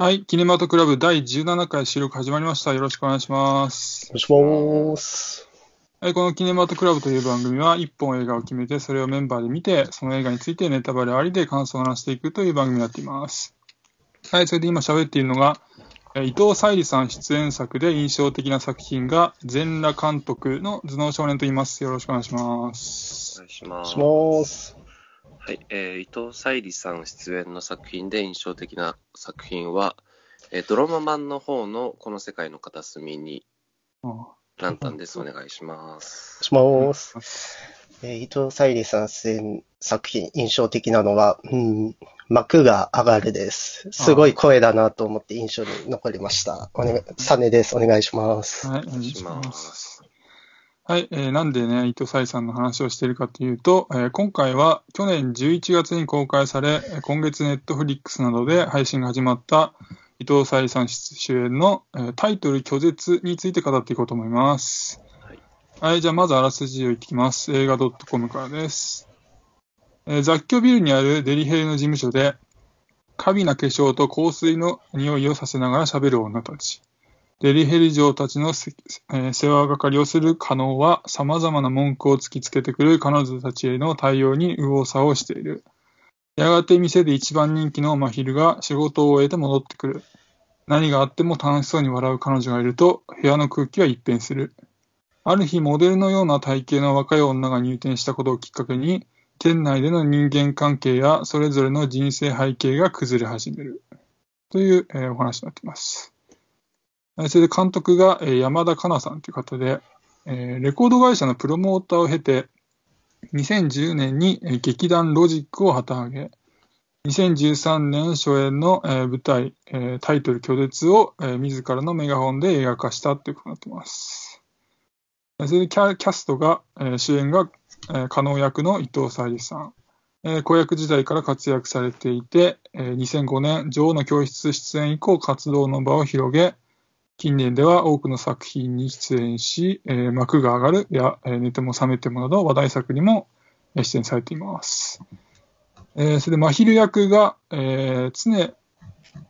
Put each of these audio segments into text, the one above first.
はい、キネマトクラブ第17回収録始まりました。よろしくお願いします。お願いします。はい、このキネマトクラブという番組は、一本映画を決めて、それをメンバーで見て、その映画についてネタバレありで感想を話していくという番組になっています。はい、それで今喋っているのが、えー伊藤沙莉さん出演作で印象的な作品が、全裸監督の頭脳少年と言います。よろしくお願いします。お願いします。はい、えー伊藤沙莉さん出演の作品で印象的な作品は、えードラマ版の方のこの世界の片隅にあランタンです。お願いします。します。えー伊藤沙莉さん出演作品、印象的なのは、うん、幕が上がるです。すごい声だなと思って印象に残りました。お願い、サネです。お願いします。はい、お願いし。ますはい、えーなんでね、伊藤沙莉さんの話をしているかというと、えー今回は去年11月に公開され、えー今月ネットフリックスなどで配信が始まった伊藤沙莉さん主演の、えータイトル拒絶について語っていこうと思います。はいはい、じゃあまずあらすじを言ってきます。映画 .com からです。えー雑居ビルにあるデリヘルの事務所で、過敏な化粧と香水の匂いをさせながら喋る女たち。デリヘル嬢たちの、えー世話係をする加納は様々な文句を突きつけてくる彼女たちへの対応に右往左往している。やがて店で一番人気の真昼が仕事を終えて戻ってくる。何があっても楽しそうに笑う彼女がいると部屋の空気は一変する。ある日、モデルのような体型の若い女が入店したことをきっかけに、店内での人間関係やそれぞれの人生背景が崩れ始める。という、えーお話になっています。それで監督が、山田香奈さんという方で、レコード会社のプロモーターを経て、2010年に、劇団ロジックを旗揚げ、2013年初演の、舞台、タイトル拒絶を、え自らのメガホンで映画化したということになっています。それでキャストが、主演が、加納役の伊藤沙莉さん、子役時代から活躍されていて、2005年、女王の教室出演以降活動の場を広げ、近年では多くの作品に出演し、えー幕が上がるや、えー寝ても覚めてもなど話題作にも出演されています。えーそれで、真昼役が、えー、常、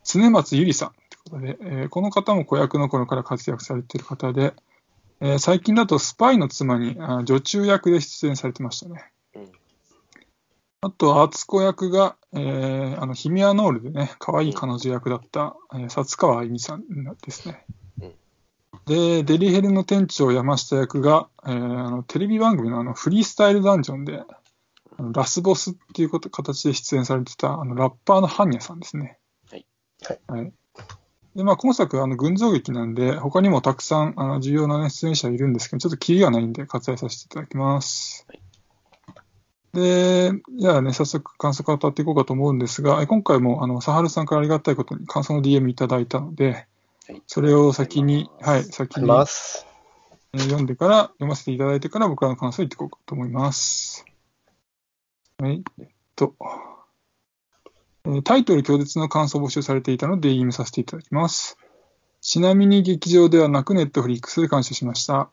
常松ゆりさんということで、えーこの方も子役の頃から活躍されている方で、えー最近だとスパイの妻にあ女中役で出演されてましたね。うんあと、敦子役が、えー、あの、ヒミアノールでね、可愛い彼女役だった、えー、薩川あゆみさんですね。うんで、デリヘルの店長山下役が、えーあのテレビ番組のあのフリースタイルダンジョンで、あのラスボスっていうこと形で出演されてたあのラッパーのハンニャさんですね。はい。はい。で、まあ、今作、あの、群像劇なんで、他にもたくさん、あの、重要な、ね、出演者いるんですけど、ちょっとキリがないんで割愛させていただきます。はいで、じゃあね、早速感想から語っていこうかと思うんですが、え今回も、あの、サハルさんからありがたいことに感想の DM いただいたので、はいそれを先に、はい、先にます。えー読んでから、読ませていただいてから僕らの感想を言っていこうかと思います。はい、えっと、えータイトル拒絶の感想を募集されていたので読みさせていただきます。ちなみに劇場ではなくネットフリックスで鑑賞しました。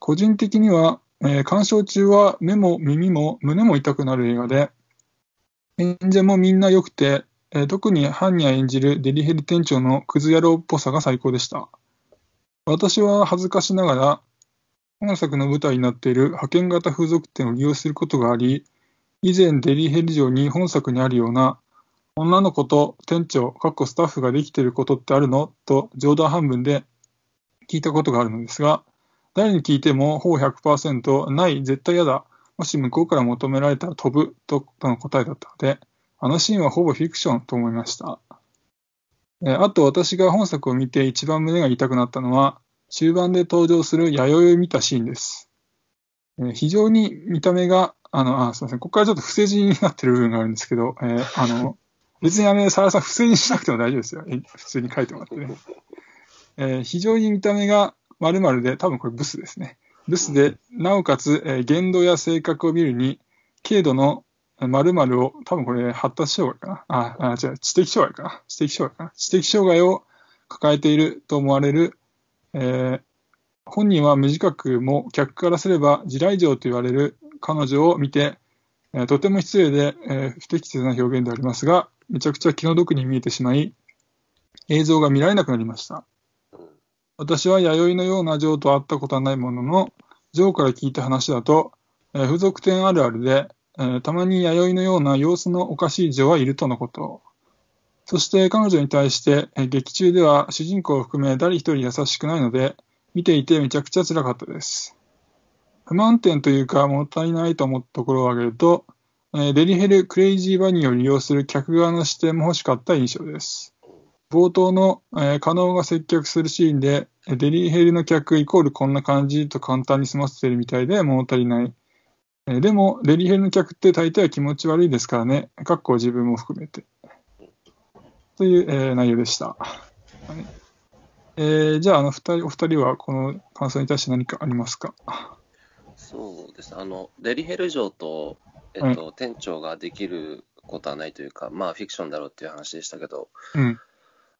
個人的には、えー鑑賞中は目も耳も胸も痛くなる映画で、演者もみんな良くて、えー特にハンニャ演じるデリヘル店長のクズ野郎っぽさが最高でした。私は恥ずかしながら、本作の舞台になっている派遣型風俗店を利用することがあり、以前デリヘル城に本作にあるような、女の子と店長、かっこスタッフができていることってあるの？と冗談半分で聞いたことがあるのですが、誰に聞いてもほぼ100%ない、絶対嫌だ、もし向こうから求められたら飛ぶととの答えだったので、あのシーンはほぼフィクションと思いました。えあと私が本作を見て一番胸が痛くなったのは、中盤で登場する弥生を見たシーンです。え非常に見た目が、あの、あ、すみません。ここからちょっと不正字になってる部分があるんですけど、えーあの、別にあれ、サラさん不正にしなくても大丈夫ですよ。え普通に書いてもらってね。えー非常に見た目が丸々で、多分これブスですね。ブスで、なおかつ、えー言動や性格を見るに、軽度の〇〇を、多分これ発達障害かな。あ、あ違う、知的障害かな。知的障害かな。知的障害を抱えていると思われる、えー本人は無自覚も客からすれば地雷状と言われる彼女を見て、えーとても失礼で、えー不適切な表現でありますが、めちゃくちゃ気の毒に見えてしまい、映像が見られなくなりました。私は弥生のようなジョーと会ったことはないものの、ジョーから聞いた話だと、えー付属店あるあるで、えーたまに弥生のような様子のおかしいジョーはいるとのこと。そして彼女に対して、えー劇中では主人公を含め誰一人優しくないので、見ていてめちゃくちゃ辛かったです。不満点というか、物足りないと思ったところを挙げると、えーデリヘル・クレイジーバニーを利用する客側の視点も欲しかった印象です。冒頭の、えー、加納が接客するシーンで、えーデリヘルの客イコールこんな感じと簡単に済ませてるみたいで物足りない。えーでも、デリヘルの客って大抵は気持ち悪いですからね。かっこ自分も含めて。という、えー内容でした。はいえーじゃあ、あの二人、お二人はこの感想に対して何かありますか？そうですね、あのデリヘル城と、えっと店長ができることはないというか、まあ、フィクションだろうっていう話でしたけど、うん。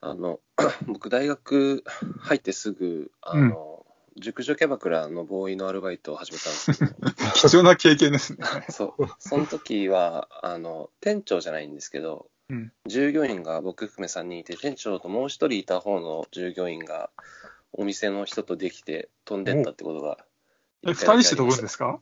あの 僕、大学入ってすぐ、あの熟女キャバクラのボーイのアルバイトを始めたんですけど、貴重な経験ですね。そう。その時はあの店長じゃないんですけど、うん。従業員が僕含め3人いて、店長ともう一人いた方の従業員がお店の人とできて飛んでったってことがえ、二一回だけ人して飛ぶんですか？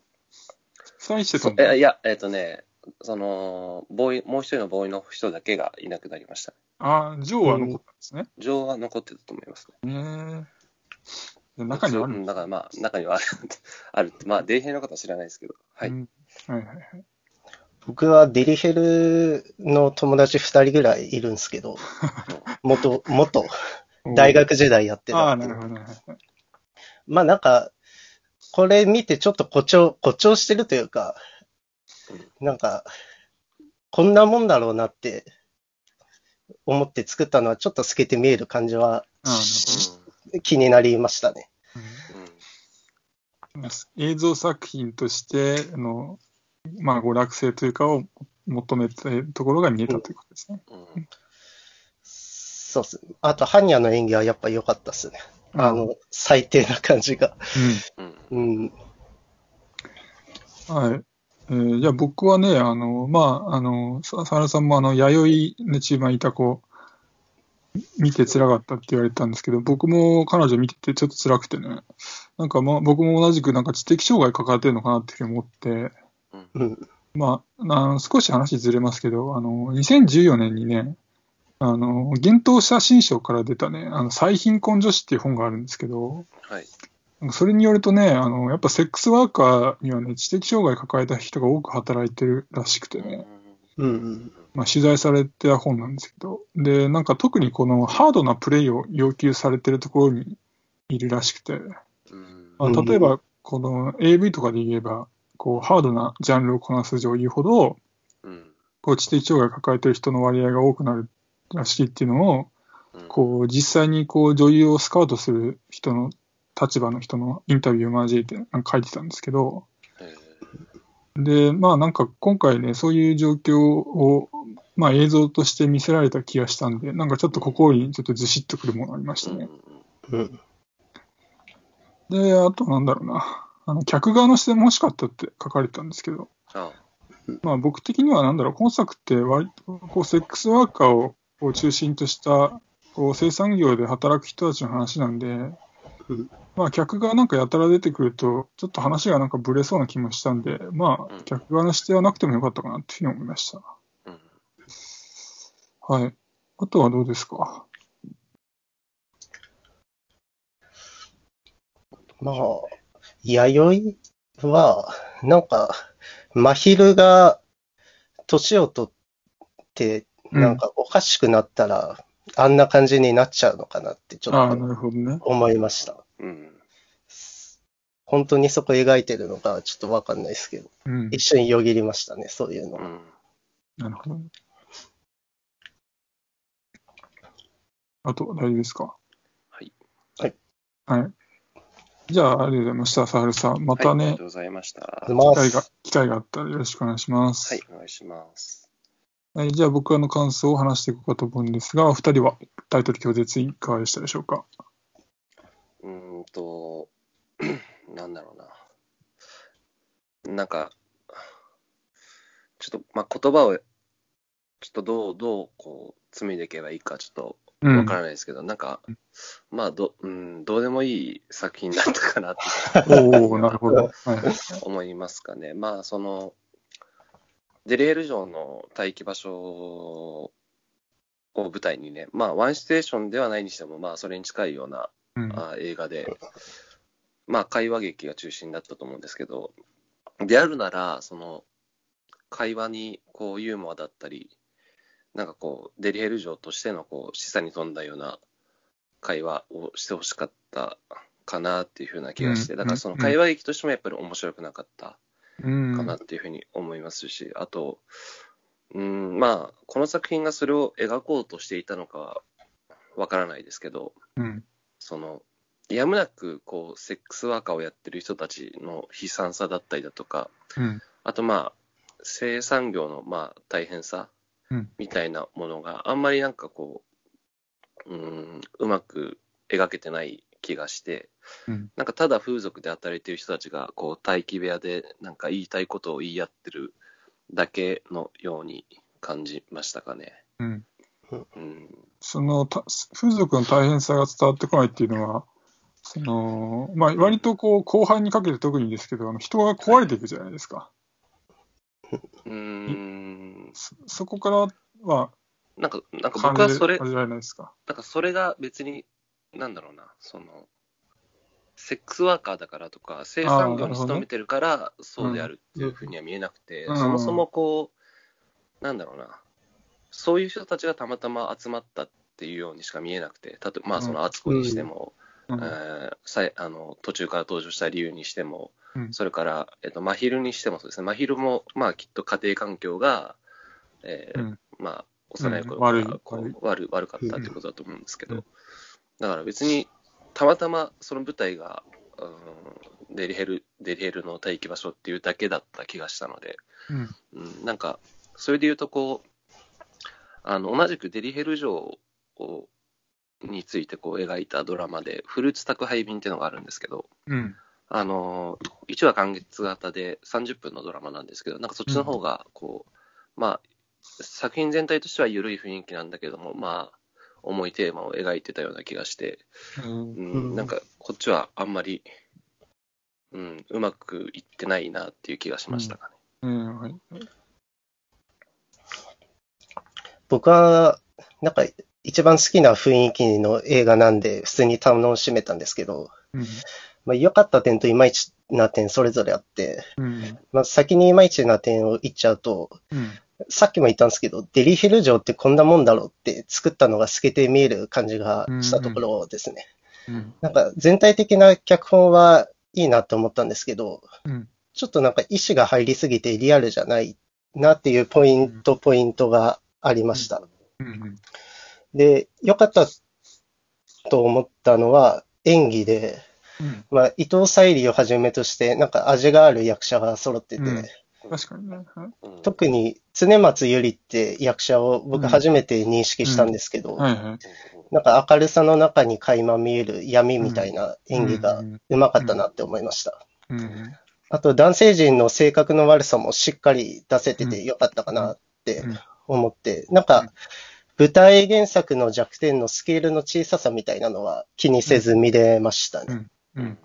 二人してそ飛ぶえいや、えっ、とね、そのボーイ、もう一人のボーイの人だけがいなくなりました。ああ、ジョーは残ったんですね。ジョーは残ってたと思いますね。へえ中にはあるうんだからまあ、中にはあるあるって、まあ、デリヘルの方は知らないですけど、はい。うんはいはいはい。僕はデリヘルの友達二人ぐらいいるんですけど、元、元、大学時代やってああ、たっていうなるほどね。まあなんか、これ見てちょっと誇張、誇張してるというか、なんか、こんなもんだろうなって思って作ったのはちょっと透けて見える感じは気になりましたね。うんうん映像作品としての、まあ、娯楽性というかを求めてるところが見えたということですね。うんそうっす。あと、ハニャの演技はやっぱ良かったっすね。あの、最低な感じが。うんうん。うん。はい。えーじゃあ僕はね、あの、まあ、あの、さサラさんもあの、弥生の中盤いた子、見て辛かったって言われたんですけど、僕も彼女見ててちょっと辛くてね、なんかまあ僕も同じくなんか知的障害抱えてるのかなっていうふうに思って、うん。まあ、あの少し話ずれますけど、あの、2014年にね、あの、幻冬写真賞から出たね、あの、最貧困女子っていう本があるんですけど、はい。それによるとね、あの、やっぱセックスワーカーにはね、知的障害抱えた人が多く働いてるらしくてね、うんうん。まあ、取材されてた本なんですけど、で、なんか特にこのハードなプレイを要求されてるところにいるらしくて、うん。まあ、うん例えば、この AV とかで言えば、こう、ハードなジャンルをこなす女優ほど、うん。こう、知的障害を抱えてる人の割合が多くなるらしいっていうのを、うん。こう、実際にこう、女優をスカウトする人の立場の人のインタビューを交えてなんか書いてたんですけど、えで、まあなんか今回ね、そういう状況を、まあ映像として見せられた気がしたんで、なんかちょっと心にちょっとずしっとくるものありましたーね。うん。で、あとなんだろうな、あの、客側の視点も欲しかったって書かれてたんですけど、あまあ僕的にはなんだろう、今作って割とこうセックスワーカーを中心としたこう生産業で働く人たちの話なんでうん、まあ客がなんかやたら出てくると、ちょっと話がなんかブレそうな気もしたんで、まあうん客側の視点はなくてもよかったかなっていうふうに思いました。うんはい。あとはどうですか？まあ、弥生は、なんか、真昼が年を取って、なんかおかしくなったら、あんな感じになっちゃうのかなってちょっと。思いました。うん本当にそこ描いてるのかちょっとわかんないですけど、うん。一瞬よぎりましたね、そういうのう。んなるほどね。あと、大丈夫ですか？はい。はい。じゃあ、ありがとうございました、サハルさん。またはい、ありねがとう、ございました。機会が、機会があったらよろしくお願いします。はい、お願いします。はい、じゃあ僕らの感想を話していこうかと思うんですが、お二人はタイトル拒絶いかがでしたでしょうか？うーんと、なんだろうな。なんか、ちょっと、まあ、言葉を、ちょっとどう、どう、こう、紡いでいけばいいか、ちょっとうんわからないですけど、なんか、まあど、うん、どうでもいい作品だったかなっておおなるほど。はい。思いますかね。まあ、その、デリエル城の待機場所を舞台にね、まあ、ワンシチュエーションではないにしても、まあ、それに近いようなうん。あ映画で、まあ、会話劇が中心だったと思うんですけど、であるなら、その、会話に、こう、ユーモアだったり、なんかこう、デリヘル城としての、こう、示唆に富んだような会話をしてほしかったかなっていうふうな気がして、うんだからその会話劇としてもやっぱり面白くなかった。うんかなっていうふうに思いますし、あと、うん、まあ、この作品がそれを描こうとしていたのかはわからないですけど、うん。その、やむなく、こう、セックスワーカーをやってる人たちの悲惨さだったりだとか、うん。あとまあ、生産業のまあ大変さうんみたいなものがあんまりなんかこう、うん、うまく描けてない気がして、うんなんかただ風俗で働いてる人たちがこう待機部屋でなんか言いたいことを言い合ってるだけのように感じましたかね。うん。うん、そのた風俗の大変さが伝わってこないっていうのは、そのまあ、割とこう後半にかけて特にですけど、あの人が壊れていくじゃないですか。うーんそそこからはなんか、なんか感僕はそれ、じ味わえないですか？なんかそれが別に、なんだろうな、その、セックスワーカーだからとか、生産業に勤めてるから、そうであるっていうふうには見えなくて、うん。そもそもこう、なんだろうな、そういう人たちがたまたま集まったっていうようにしか見えなくて、たとまあ、その敦子にしても、うん。えーさいあの途中から登場した理由にしても、うん。それから、えっと、真昼にしてもそうですね、真昼も、まあ、きっと家庭環境が、えーうん。まあ、幼い頃からこう悪い悪悪かったということだと思うんですけど、うんだから別に、たまたまその舞台が、うん、デリヘル、デリヘルの待機場所っていうだけだった気がしたので、うん。うん、なんか、それで言うと、こう、あの、同じくデリヘル城を、についてこう描いたドラマで、フルーツ宅配便っていうのがあるんですけど、うん。あのー、1話完結型で30分のドラマなんですけど、なんかそっちの方が、こう、まあ、作品全体としては緩い雰囲気なんだけども、まあ、重いテーマを描いてたような気がして、うん。うんうんなんかこっちはあんまり、うん、うまくいってないなっていう気がしましたかね。うんはい。僕は、なんか、一番好きな雰囲気の映画なんで、普通に楽しめたんですけど、うん。まあ、良かった点といまいちな点それぞれあって、うん。まあ、先にいまいちな点を言っちゃうと、うんさっきも言ったんですけど、デリヘル城ってこんなもんだろうって作ったのが透けて見える感じがしたところですね。うん。なんか全体的な脚本はいいなと思ったんですけど、うん。ちょっとなんか意志が入りすぎてリアルじゃないなっていうポイント、ポイントがありました。うん。で、良かったと思ったのは演技で、うん。まあ、伊藤沙莉をはじめとして、なんか味がある役者が揃ってて、うん確かにね。特に常松ゆりって役者を僕初めて認識したんですけど。なんか明るさの中に垣間見える闇みたいな演技がうまかったなって思いました。うんあと男性陣の性格の悪さもしっかり出せててよかったかなってうん思って、なんか舞台原作の弱点のスケールの小ささみたいなのは気にせず見れましたね。うん。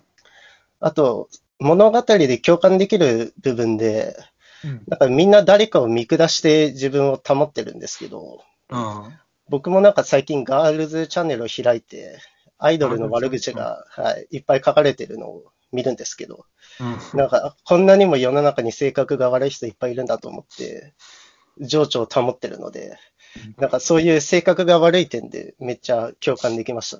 あと、物語で共感できる部分で、うん。なんかみんな誰かを見下して自分を保ってるんですけど、あ僕もなんか最近ガールズチャンネルを開いて、アイドルの悪口が、はい、いっぱい書かれてるのを見るんですけど、あうん。なんかこんなにも世の中に性格が悪い人いっぱいいるんだと思って、情緒を保ってるので、なんかそういう性格が悪い点でめっちゃ共感できました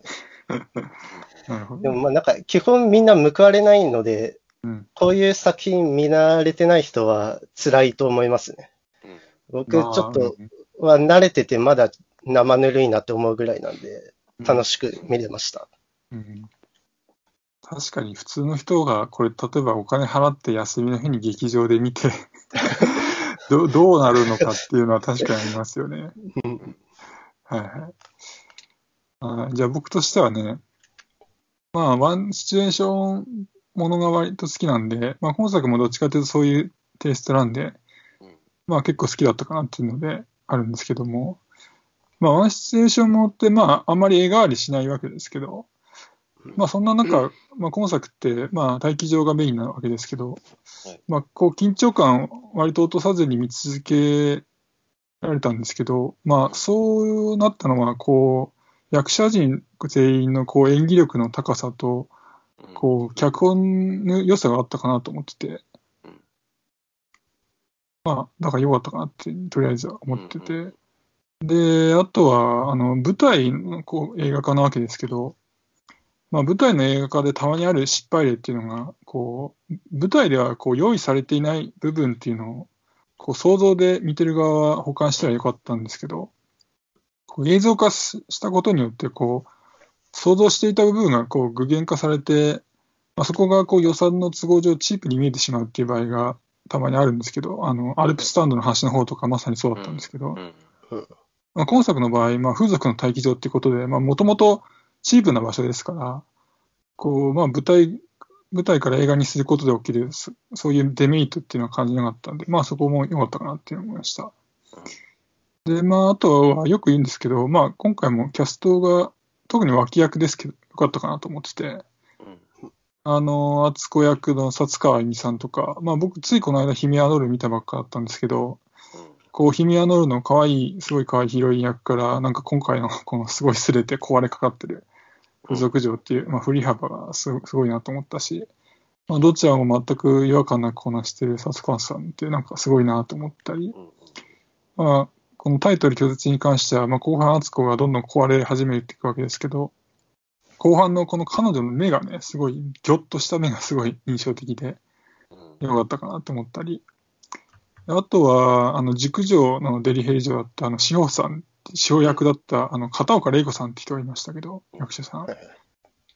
ね。でもまあなんか基本みんな報われないので、うんこういう作品見慣れてない人は辛いと思いますね。うん僕ちょっとまは慣れててまだ生ぬるいなって思うぐらいなんで、あ楽しく見れました。うん確かに普通の人がこれ例えばお金払って休みの日に劇場で見て どどうなるのかっていうのは確かにありますよね。うんはいはい。あーじゃあ僕としてはね、まあワンシチュエーションものが割と好きなんで、まあ今作もどっちかというとそういうテイストなんでうん、まあ結構好きだったかなっていうのであるんですけども、まあ、ワンシチュエーションもって、まあ、あんまり絵代わりしないわけですけど、まあ、そんな中、まあ、今作って、まあ、大気上がメインなわけですけどはい、まあ、こう、緊張感を割と落とさずに見続けられたんですけど、まあ、そうなったのは、こう、役者陣全員のこう演技力の高さと、うんこう、脚本の良さがあったかなと思ってて。うん、まあ、だから良かったかなって、とりあえずは思ってて。うん、で、あとは、あの、舞台のこう映画化なわけですけど、まあ、舞台の映画化でたまにある失敗例っていうのが、こう、舞台ではこう用意されていない部分っていうのを、こう想像で見てる側は保管したらよかったんですけど、こう映像化ししたことによって、こう、想像していた部分がこう具現化されて、まあ、そこがこう予算の都合上チープに見えてしまうっていう場合がたまにあるんですけど、あの、アルプスタンドの端の方とかまさにそうだったんですけど、うんまあ、今作の場合、まあ、風俗の待機場っていうことで、まあ、もともとチープな場所ですから、こう、まあ、舞台、舞台から映画にすることで起きる、そそういうデメリットっていうのは感じなかったんで、まあ、そこも良かったかなっていう思いました。で、まあ、あとはよく言うんですけど、まあ、今回もキャストが、特に脇役ですけど、良かったかなと思ってて、あの、敦子役の薩川由美さんとか、まあ、僕、ついこの間、ヒメアノル見たばっかだったんですけど、こう、ヒミアノルの可愛い、すごい可愛いヒロイン役から、なんか今回のこのすごい擦れて壊れかかってる風俗嬢っていう、まあ振り幅がすごすごいなと思ったし、まあどちらも全く違和感なくこなしてるサツカンさんってなんかすごいなと思ったり、まあこのタイトル拒絶に関しては、まあ後半敦子がどんどん壊れ始めていくわけですけど、後半のこの彼女の目がね、すごい、ギョッとした目がすごい印象的で、うんよかったかなと思ったり、あとは、あの、塾長のデリヘル嬢だった、あの、志保さん、志保役だった、あの、片岡玲子さんって人がいましたけど、役者さん。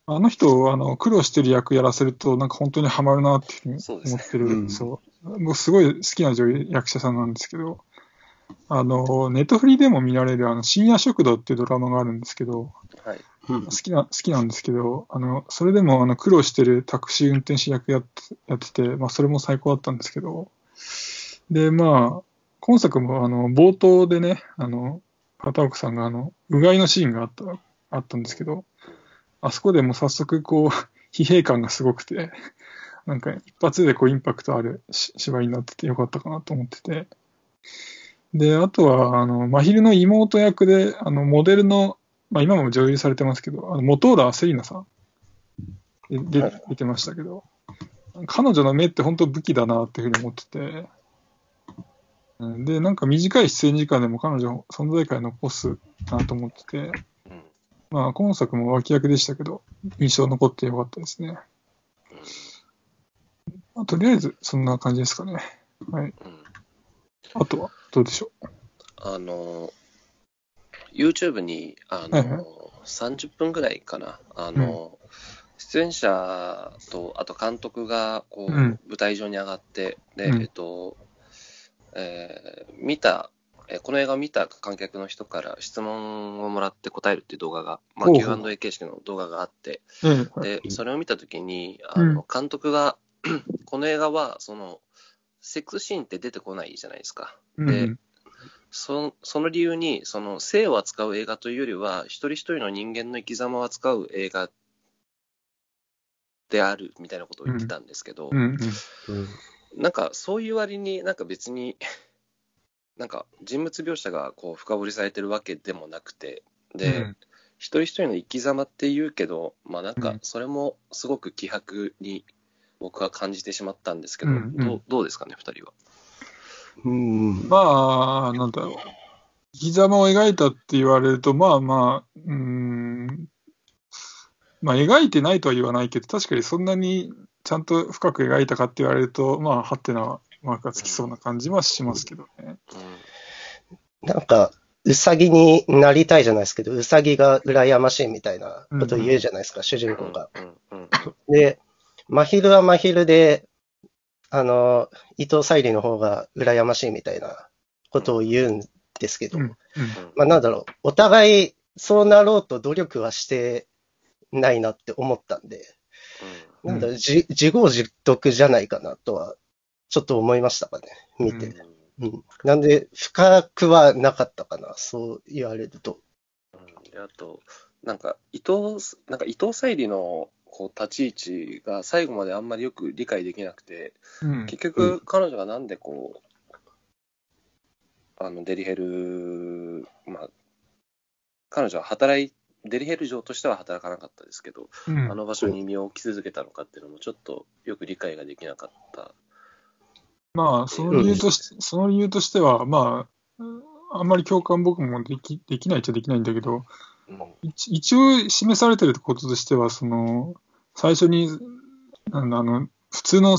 あの人、あの、苦労してる役やらせると、なんか本当にハマるなっていうふうにそうですね思ってる。うんそう。僕すごい好きな女優、役者さんなんですけど、あの、ネットフリでも見られる、あの、深夜食堂っていうドラマがあるんですけど、はい。うん好きな、好きなんですけど、あの、それでも、あの、苦労してるタクシー運転手役やってやってて、まあ、それも最高だったんですけど、で、まあ、今作も、あの、冒頭でね、あの、片岡さんが、あの、うがいのシーンがあった、あったんですけど、あそこでもう早速、こう、疲弊感がすごくて、なんか、一発でこう、インパクトあるし芝居になっててよかったかなと思ってて、で、あとは、あの、真昼の妹役で、あの、モデルの、まあ今も女優されてますけど、あの、元浦セリナさん、でで出てましたけど、彼女の目って本当武器だなっていうふうに思ってて、うんで、なんか短い出演時間でも彼女存在感残すなと思ってて、うんまあ今作も脇役でしたけど、印象残ってよかったですね。まあとりあえずそんな感じですかね。はい。うん。あとは？どうでしょあの、YouTube に、あはいはい。の、30分ぐらいかな、あの、出演者と、あと監督が、こう、うん。舞台上に上がって、で、うん。えっと、えー見た、えーこの映画を見た観客の人から質問をもらって答えるっていう動画が、まあ、Q&A 形式の動画があって、で、それを見たときに、あの、監督が、この映画は、その、セックスシーンって出てこないじゃないですか。うんそその理由に、その性を扱う映画というよりは、一人一人の人間の生き様を扱う映画であるみたいなことを言ってたんですけど、うんうん。うんなんかそういう割になんか別に、なんか人物描写がこう深掘りされてるわけでもなくて、で、うん。一人一人の生き様って言うけど、まあなんかうん。それもすごく希薄に僕は感じてしまったんですけど、どうどうですかね、二人は？うん。まあ、なんだろう。生き様を描いたって言われると、まあまあ、うーん、まあ描いてないとは言わないけど、確かにそんなにちゃんと深く描いたかって言われると、まあ、はってなマークがつきそうな感じはしますけどね。なんか、うさぎになりたいじゃないですけど、うさぎが羨ましいみたいなことを言うじゃないですか、主人公が。うんうんうんで、真昼は真昼で、あの、伊藤沙莉の方が羨ましいみたいなことを言うんですけど、うん。うん。まあなんだろう、お互いそうなろうと努力はしてないなって思ったんで、うんなんだろう、じ自業自得じゃないかなとは、ちょっと思いましたかね、見て。うんうん。なんで、深くはなかったかな、そう言われると。うん、であと、なんか伊藤、なんか伊藤沙莉のこう立ち位置が最後まであんまりよく理解できなくて、うん。結局、彼女がなんでこう、あのデリヘル、まあ、彼女は働い、デリヘル嬢としては働かなかったですけど、うんあの場所に身を置き続けたのかっていうのも、ちょっとよく理解ができなかった。まあ、その理由とし、その理由としては、まあ、あんまり共感僕もできできないっちゃできないんだけど、うん一一応示されてることとしては、その、最初に、なんだあの、普通の、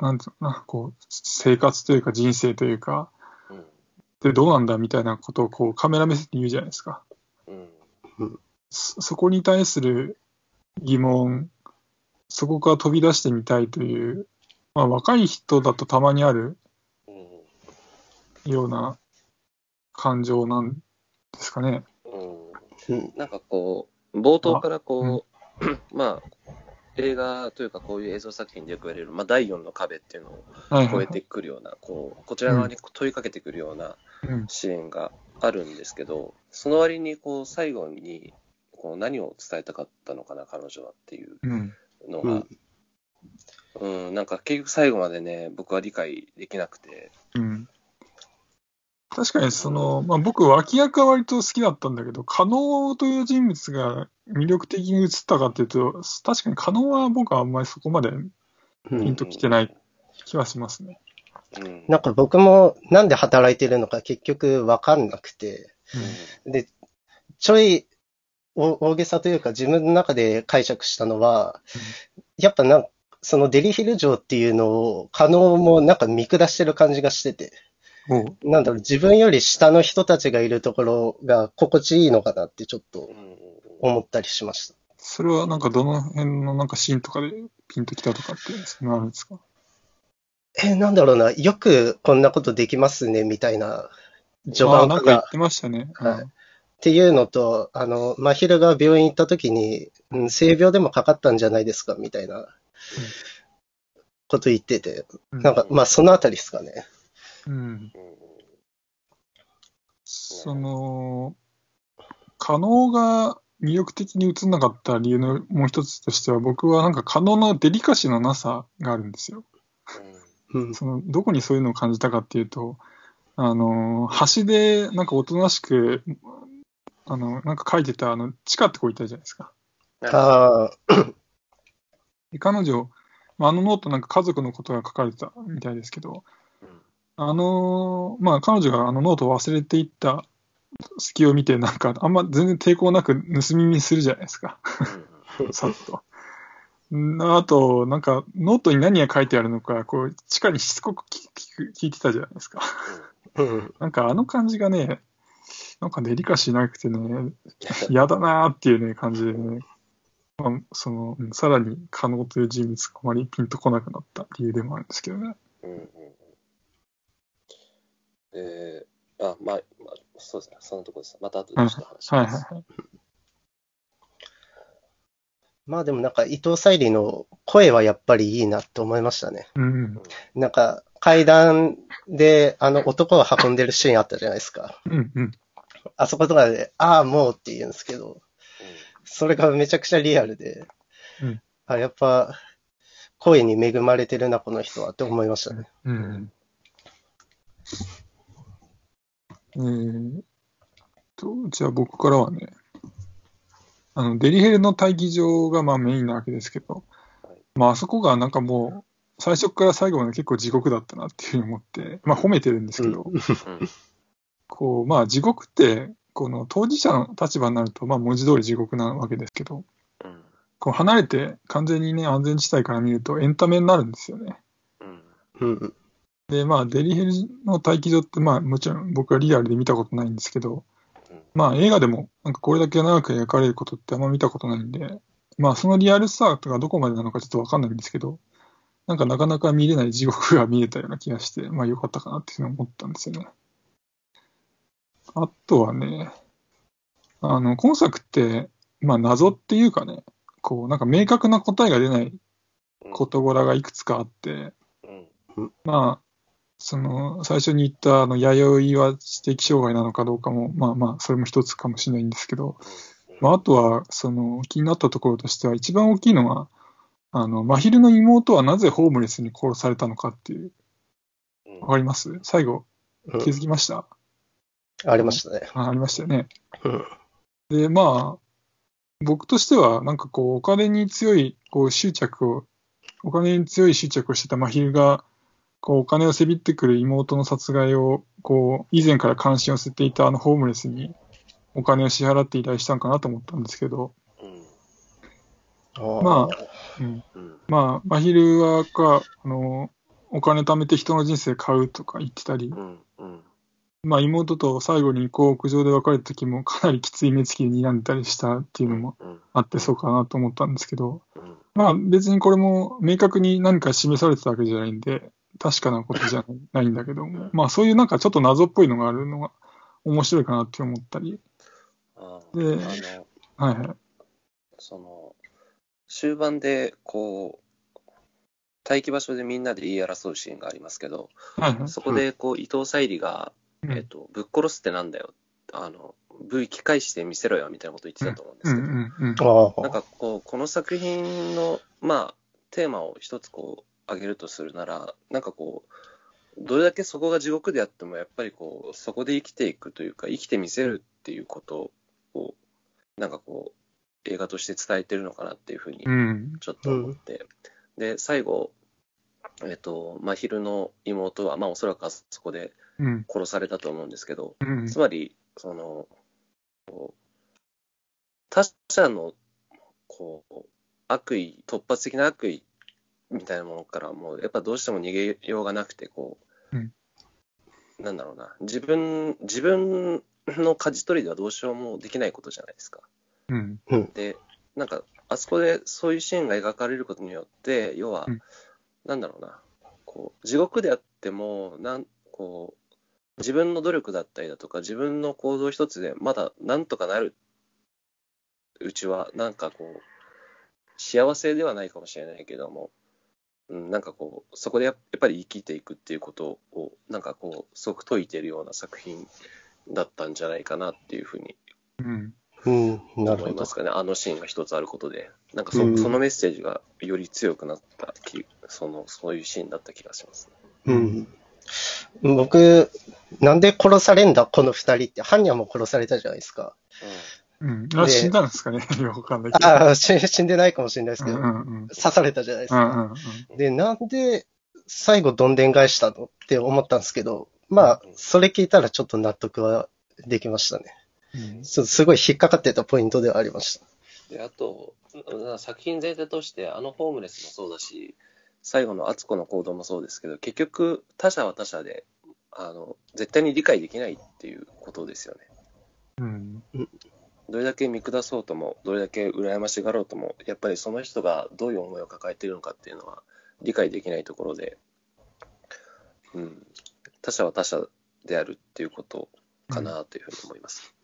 なんていうのかな、こう、生活というか人生というか、うんでどうなんだみたいなことをこうカメラ目線で言うじゃないですか。うんそそこに対する疑問、そこから飛び出してみたいという、まあ、若い人だとたまにあるうんような感情なんですかね。うん。うん。なんかこう、冒頭からこう、まあ、映画というかこういう映像作品でよく言われる、まあ、第4の壁っていうのを超えてくるような、こう、こちら側に問いかけてくるようなうん。支援があるんですけど、その割にこう最後にこう何を伝えたかったのかな、彼女はっていううん。のが。うん、うん、なんか結局最後までね、僕は理解できなくて、うん確かにその、まあ、僕、脇役は割と好きだったんだけど、加納という人物が魅力的に映ったかっていうと、確かに加納は僕はあんまりそこまでうん、ピンときてない気はしますね。うん、なんか僕もなんで働いてるのか結局わかんなくて、で、ちょいお大げさというか自分の中で解釈したのは、やっぱなんそのデリヒル城っていうのを可能もなんか見下してる感じがしてて、なんだろう、自分より下の人たちがいるところが心地いいのかなってちょっと思ったりしました。それはなんかどの辺のなんかシーンとかでピンときたとかって、そんなのあるんですか？え、なんだろうな、よくこんなことできますね、みたいな序盤か。らなんか言ってましたね。はい。っていうのと、あの、真昼が病院行った時に、うん、性病でもかかったんじゃないですか、みたいなこと言ってて、うん。なんか、まあ、そのあたりですかね。うん。うんその、可能が魅力的に映んなかった理由のもう一つとしては、僕はなんか可能のデリカシーのなさがあるんですよ。うん。その、どこにそういうのを感じたかっていうと、あの、端でなんかおとなしく、あの、なんか書いてた、あの、チカって子いたじゃないですか。ああ、で彼女、まああのノートなんか家族のことが書かれてたみたいですけど、うんあの、まあ彼女があのノートを忘れていった隙を見て、なんかあんま全然抵抗なく盗み見するじゃないですか。さっと。んあと、なんか、ノートに何が書いてあるのか、こう、チカにしつこく聞聞聞いてたじゃないですか。うん。なんか、あの感じがね、なんかデリカシーなくてね、嫌だなーっていうね、感じでね、まあ、その、うんさらにカノウという人物があまりピンとこなくなった理由でもあるんですけどね。うんうんうんで、あ、まあ、まあ、そうですね、そのとこです。また後でちょっと話しはいます。はいはい。まあでもなんか伊藤沙莉の声はやっぱりいいなって思いましたね。うん。なんか階段であの男を運んでるシーンあったじゃないですか。うんうん。あそことかで、ああ、もうって言うんですけど、それがめちゃくちゃリアルで、うんあやっぱ声に恵まれてるな、この人はって思いましたね。うんうん。えーと、じゃあ僕からはね、あの、デリヘルの待機場がまあメインなわけですけど、まああそこがなんかもう、最初から最後まで結構地獄だったなっていうふうに思って、まあ褒めてるんですけど、うん。こう、まあ地獄って、この当事者の立場になると、まあ文字通り地獄なわけですけど、うん。こう離れて完全にね、安全地帯から見るとエンタメになるんですよね。うん。うん。で、まあ、デリヘルの待機場って、まあ、もちろん僕はリアルで見たことないんですけど、うん。まあ、映画でも、なんかこれだけ長く描かれることってあんま見たことないんで、まあ、そのリアルさがどこまでなのかちょっとわかんないんですけど、なんかなかなか見れない地獄が見えたような気がして、まあ、良かったかなっていうふうに思ったんですよね。あとはね、あの、今作って、まあ、謎っていうかね、こう、なんか明確な答えが出ないうん。事柄がいくつかあって、うん。まあ、その、最初に言った、あの、弥生は知的障害なのかどうかも、まあまあ、それも一つかもしれないんですけど、まあ、あとは、その、気になったところとしては、一番大きいのは、あの、真昼の妹はなぜホームレスに殺されたのかっていう、うんわかります？最後、うん気づきました、ありましたね。あありましたよね。うん。で、まあ、僕としては、なんかこう、お金に強い、こう、執着を、お金に強い執着をしてた真昼が、こう、お金をせびってくる妹の殺害を、こう、以前から関心を捨てていたあのホームレスに、お金を支払って依頼したんかなと思ったんですけど、うん。まうん、うん。まあ、真昼はか、あの、お金貯めて人の人生買うとか言ってたり。う、んうん。まあ、妹と最後にこう屋上で別れた時もかなりきつい目つきで睨んでたりしたっていうのもうん。あってそうかなと思ったんですけど、うん。まあ別にこれも明確に何か示されてたわけじゃないんで、確かなことじゃないんだけども、まあそういうなんかちょっと謎っぽいのがあるのが面白いかなって思ったり、あでーあのはいはい。その終盤でこう待機場所でみんなで言い争うシーンがありますけど、はいはい。そこでこう伊藤沙莉が、うんえっと、ぶっ殺すってなんだよあの武器返してみせろよみたいなこと言ってたと思うんでうんすけど、うんうん。ああ。なんかこうこの作品のまあテーマを一つこう挙げるとするならなんかこうどれだけそこが地獄であってもやっぱりこうそこで生きていくというか生きてみせるっていうことをなんかこう映画として伝えてるのかなっていうふうにうん。ちょっと思って、で最後えっと真昼の妹はまあおそらくあそこでうん。殺されたと思うんですけど、うん。つまり、その、他者の、こう、悪意、突発的な悪意みたいなものからもう、やっぱどうしても逃げようがなくて、こう、うん。なんだろうな、自分、自分の舵取りではどうしようもできないことじゃないですか。うん。で、なんか、あそこでそういうシーンが描かれることによって、要は、うん。なんだろうな、こう、地獄であっても、なん、こう、自分の努力だったりだとか、自分の行動一つでまだなんとかなるうちは、なんかこう、幸せではないかもしれないけども、うん、なんかこう、そこでやっぱり生きていくっていうことを、なんかこう、すごく説いてるような作品だったんじゃないかなっていうふうに思いま。すかね、あのシーンが一つあることで、なんかそ,、うんそのメッセージがより強くなった気その、そういうシーンだった気がします、うん。僕、なんで殺されんだ、この二人って。犯人はもう殺されたじゃないですか。うん。あ、で死んだんですかね？よくわかんないけど。ああ、死死んでないかもしれないですけど、うんうんうん。刺されたじゃないですうんか。うんうん。で、なんで最後どんでん返したのって思ったんですけど、まあ、それ聞いたらちょっと納得はできましたね。うんすすごい引っかかってたポイントではありました。であと、うん作品全体として、あのホームレスもそうだし、最後の敦子の行動もそうですけど、結局、他者は他者で、あの絶対に理解できないっていうことですよね。うん。どれだけ見下そうとも、どれだけ羨ましがろうとも、やっぱりその人がどういう思いを抱えているのかっていうのは理解できないところで、うん、他者は他者であるっていうことかなというふうに思います。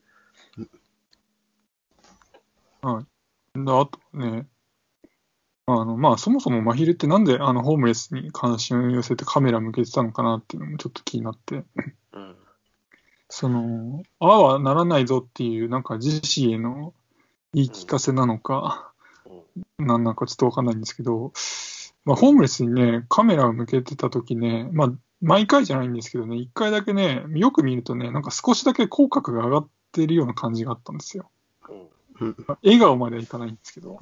はい。であとね、あの、まあ、そもそも真昼ってなんであのホームレスに関心を寄せてカメラ向けてたのかなっていうのもちょっと気になって、うんその、ああはならないぞっていう、なんか自身への言い聞かせなのか、うんなんなんかちょっとわかんないんですけど、まあ、ホームレスにね、カメラを向けてた時ね、まあ、毎回じゃないんですけどね、一回だけね、よく見るとね、なんか少しだけ口角が上がってるような感じがあったんですよ。笑顔まではいかないんですけど、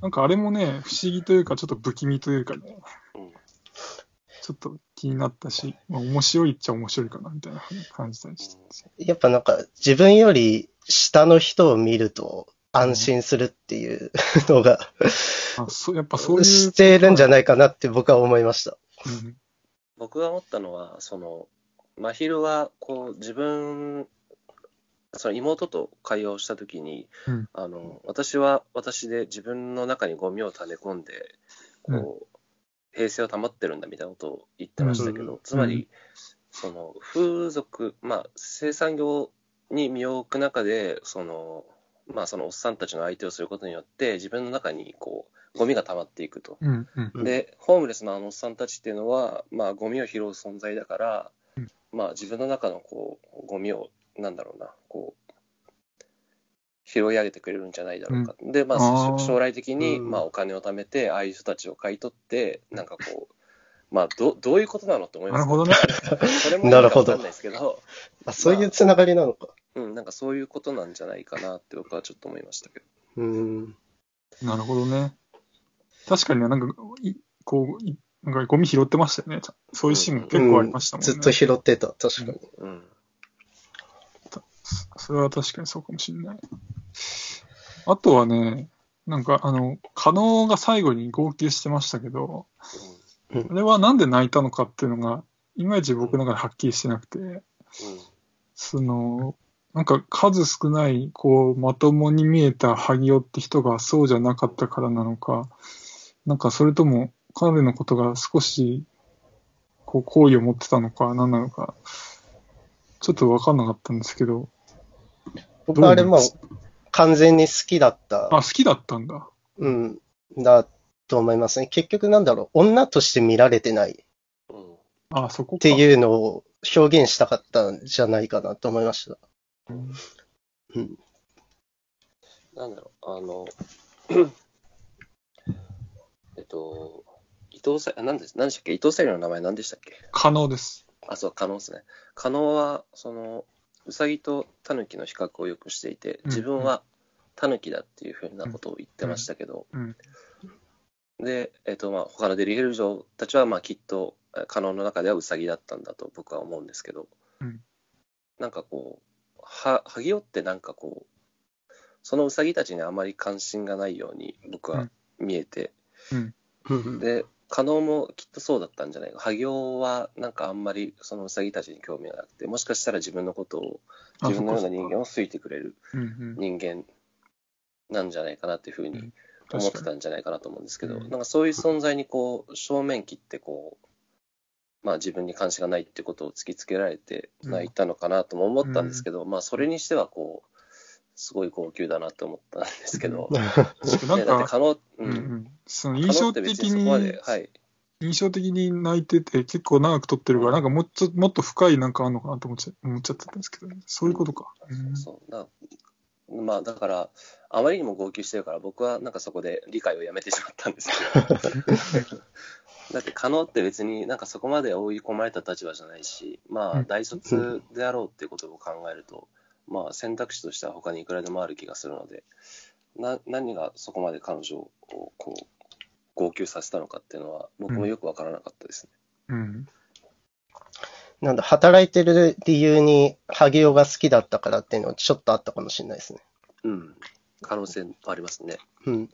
なんかあれもね、不思議というか、ちょっと不気味というかね、うんちょっと気になったし、まあ、面白いっちゃ面白いかなみたいな感じたりして。やっぱなんか自分より下の人を見ると安心するっていうのがあそうやっぱそういう。してるんじゃない、かなって僕は思いました。うん僕が思ったのは、その、真昼は、こう、自分、その妹と会話をしたときに、うんあの、私は私で自分の中にゴミを溜め込んで、こう、平静を保ってるんだみたいなことを言ってましたけど、うん。つまり、その、風俗、まあ、生産業に身を置く中で、その、まあ、そのおっさんたちの相手をすることによって、自分の中にこうゴミが溜まっていくと。うんうん。うん。で、ホームレスのあのおっさんたちっていうのは、まあ、ゴミを拾う存在だからうん、まあ、自分の中のこうゴミを、なんだろうな、こう、拾い上げてくれるんじゃないだろうか。で、まあ、あー将来的に、うんまあ、お金を貯めて、ああいう人たちを買い取って、なんかこう、まあ、どどういうことなのって思いますなるほどね。それもなるほどわかんないですけど、あ、そういうつながりなのか。うん、なんかそういうことなんじゃないかなって僕はちょっと思いましたけど。うん。なるほどね。確かにね、なんか、いこう、いなんかゴミ拾ってましたよね。そういうシーンも結構ありましたもんね。ずっと拾ってた、確かに。うん。それは確かにそうかもしれない。あとはね、なんかあの、加納が最後に号泣してましたけど、あれはなんで泣いたのかっていうのが、いまいち僕の中ではっきりしてなくて、その、なんか数少ない、こう、まともに見えた萩尾って人がそうじゃなかったからなのか、なんかそれとも彼のことが少し、こう、好意を持ってたのか、何なのか、ちょっとわかんなかったんですけど、僕はあれも完全に好きだった、あ、好きだったんだ。うん、だと思いますね。結局なんだろう、女として見られてないあ、そこか。っていうのを表現したかったんじゃないかなと思いました。うんうん。なんだろう、あの、えっと、伊藤さん、なんで、したっけ？伊藤沙莉の名前何でしたっけ？可能です。あ、そう、加納ですね。加納は、その、うさぎとタヌキの比較をよくしていて、うん自分はタヌキだっていうふうなことを言ってましたけど、うん。で、えっと、まあ、他のデリヘル嬢たちは、まあ、きっと、え加納の中ではうさぎだったんだと僕は思うんですけど、うん。なんかこう、は、萩尾ってなんかこう、そのうさぎたちにあまり関心がないように僕は見えて、うん。で、加納もきっとそうだったんじゃないか。萩尾はなんかあんまりそのうさぎたちに興味がなくて、もしかしたら自分のことを、あ自分のような人間を好いてくれる。人間なんじゃないかなっていうふうにうん思ってたんじゃないかなと思うんですけど、うんなんかそういう存在にこう、正面切ってこう、まあ自分に関心がないってことを突きつけられて泣いたのかなとも思ったんですけど、まあそれにしてはこう、すごい号泣だなって思ったんですけど、なんか、可能、ううんん。うん。その可印象的にはい。印象的に泣いてて結構長く撮ってるから、なんかもっと、もっと深いなんかあるのかなと思っちゃ思っちゃってたんですけど、そういうことか。うんそうだまあだから、あまりにも号泣してるから、僕はなんかそこで理解をやめてしまったんですけど。だって、可能って別になんかそこまで追い込まれた立場じゃないし、まあ、うん大卒であろうっていうことを考えると、まあ、選択肢としては他にいくらでもある気がするので、な何がそこまで彼女をこう号泣させたのかっていうのは、僕もよくわからなかったですね。うん。なんだ、働いてる理由に、萩尾が好きだったからっていうのはちょっとあったかもしれないですね。うん。可能性ありますね。うん。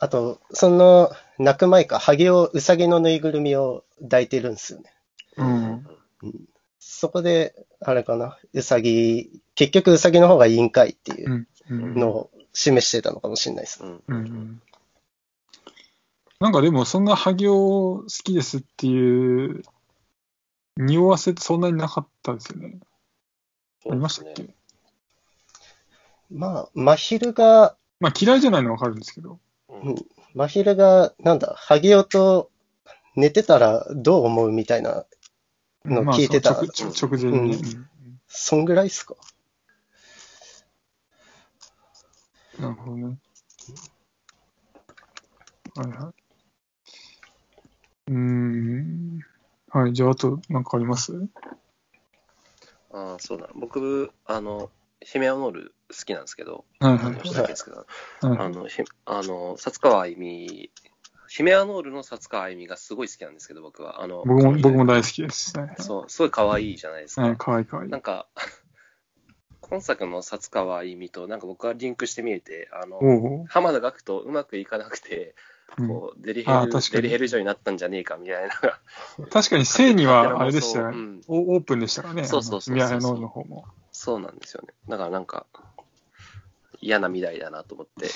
あと、その、泣く前か、萩尾、うさぎのぬいぐるみを抱いてるんですよね。うんそこで、あれかな、うさぎ、結局うさぎの方がいいんかいっていう。のを示してたのかもしれないです。うん。うんうんなんかでも、そんな萩尾好きですっていう、匂わせってそんなになかったですよね。ありましたっけ？まあ、真昼が、まあ嫌いじゃないのはわかるんですけど。うん真昼が、なんだ、萩尾と寝てたらどう思うみたいなのまあ聞いてた。そう直前にね。うんそんぐらいっすか？うんなるほどね。はいはい。うーん。はい、じゃああとなんかあります？ああ、そうだ。僕、あの、ヒメアノール好きなんですけど、はいはいあのはい。あの、ひあの、薩川あゆみ、ヒメアノールの薩川あゆみがすごい好きなんですけど、僕は。あの、僕も、僕も大好きです。はい。そう、すごい可愛いじゃないですか。はい、かわいいかわいいなん。か、今作の薩川あゆみと、なんか僕はリンクして見えて、あの、浜田岳とうまくいかなくて、うんこうデリヘルデリヘル嬢になったんじゃねえかみたいな。確かに、性にはあれでしたよね。うんオオープンでしたからね。そうそうそうそう宮のの方も。そうなんですよね。だからなんか、嫌な未来だなと思って。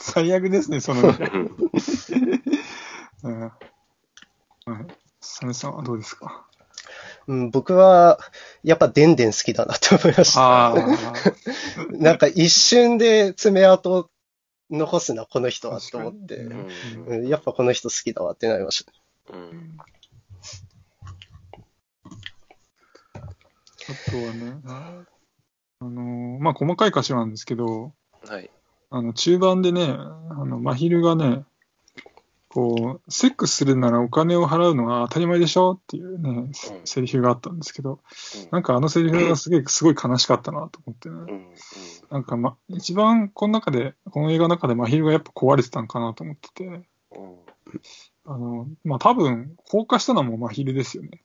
最悪ですね、その。うんうん。はい。サメさんはどうですか？うん、僕は、やっぱ、でんでん好きだなと思いました。ああ、なんか一瞬で爪痕を残すな、この人はと思って、うんうん、やっぱこの人好きだわってなりました。うん。あとはね、あのーまあ、細かい歌詞なんですけど、はい。あの、中盤でね、あの、真昼がね、こう、セックスするならお金を払うのは当たり前でしょっていうね、せうんセリフがあったんですけど、うんなんかあのセリフがすげえ、すごい悲しかったなと思ってね。うん。うん。なんかま、一番この中で、この映画の中で真昼がやっぱ壊れてたんかなと思ってて、うん。あの、まあ、多分、放火したのも真昼ですよね。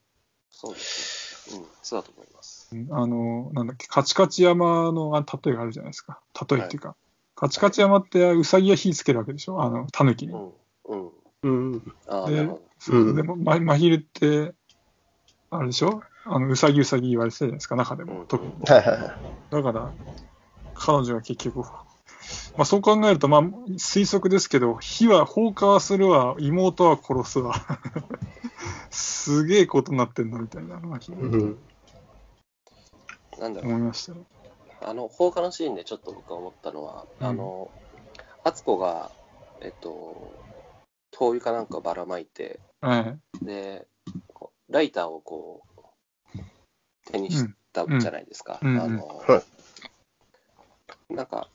そうですね。うん。そうだと思います。うんあの、なんだっけ、カチカチ山のあ例えがあるじゃないですか。例えっていうか、カチカチ山ってウサギが火つけるわけでしょ？あの、タヌキに。うん。うん。でなるほど。うんでも、ま、真昼って、あれでしょ？あの、うさぎうさぎ言われてたじゃないですか、中でも。うん特に。はいはいはい。だから、彼女が結局、まあそう考えると、まあ推測ですけど、火は放火はするわ、妹は殺すわ。すげえことになってんのみたいな、まあうん。なんだろう。思いましたね。あの、放火のシーンでちょっと僕が思ったのは、うんあの、敦子が、えっと、灯油かなんかばらまいて、はい。で、こうライターをこう、手にしたじゃないですか。うんうんあの、はいなんか、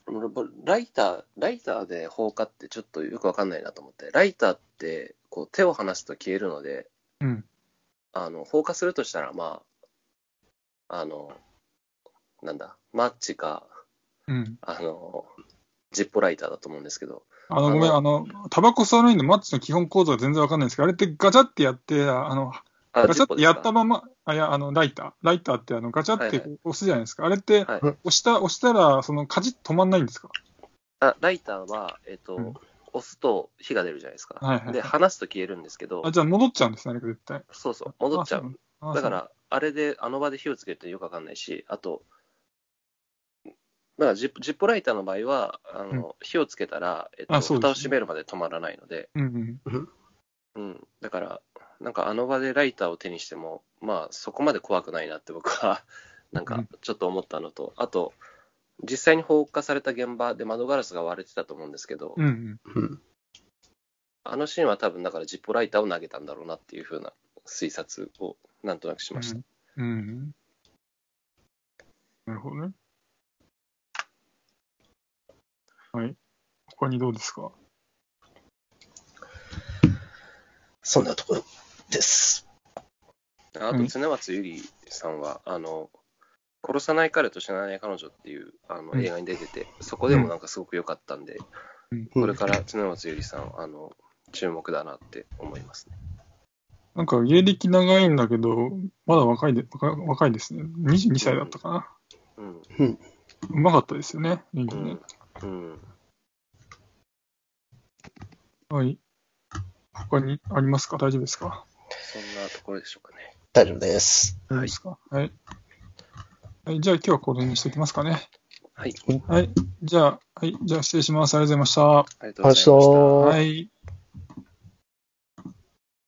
ライター、ライターで放火ってちょっとよくわかんないなと思って、ライターってこう手を離すと消えるので、うん。あの放火するとしたら、まあ、あの、なんだ、マッチか、うん。あの、ジッポライターだと思うんですけど、あの、ごめん、ああの、タバコ吸わないんで、マッチの基本構造が全然わかんないんですけど、あれってガチャってやって、あの、あガチャってやったままま、あ、いや、あの、ライター。ライターって、あの、ガチャってはいはい押すじゃないですか。あれって、はい押した、押したら、その、カチッと止まんないんですか？あライターは、えっと、うん押すと火が出るじゃないですか。はいはいはいで、離すと消えるんですけどあ、、じゃあ戻っちゃうんですね、あれ絶対。そうそう、戻っちゃう。あ。だから、あれで、あの場で火をつけるとよくわかんないし、あと、だからジップジッポライターの場合は、あの火をつけたら、えっとあそうですね蓋を閉めるまで止まらないので、そう。うんうん。うん、だから、なんかあの場でライターを手にしても、まあ、そこまで怖くないなって僕は、なんかうんちょっと思ったのと、あと、実際に放火された現場で窓ガラスが割れてたと思うんですけど、うんうん。うん。あのシーンは多分、だからジッポライターを投げたんだろうなっていう風な推察をなんとなくしました。うん。うん。なるほどね。はい。他にどうですか？そんなところです。あと、常松ゆりさんは、あの、殺さない彼と死なない彼女っていうあのうん映画に出てて、そこでもなんかすごく良かったんで、うんこれから常松ゆりさん、あの、注目だなって思いますね。なんか芸歴長いんだけど、まだ若いで、若若いですね。22歳だったかな。うん。うまかったですよね、演技ねうん。。うん。はい。他にありますか？大丈夫ですか？そんなところでしょうかね。大丈夫です。大丈夫ですか？はい。はい、じゃあ今日はこれにしておきますかね。はい。はい。じゃあ、はい。じゃあ失礼します。ありがとうございました。ありがとうございました。ありがとうございましたはい。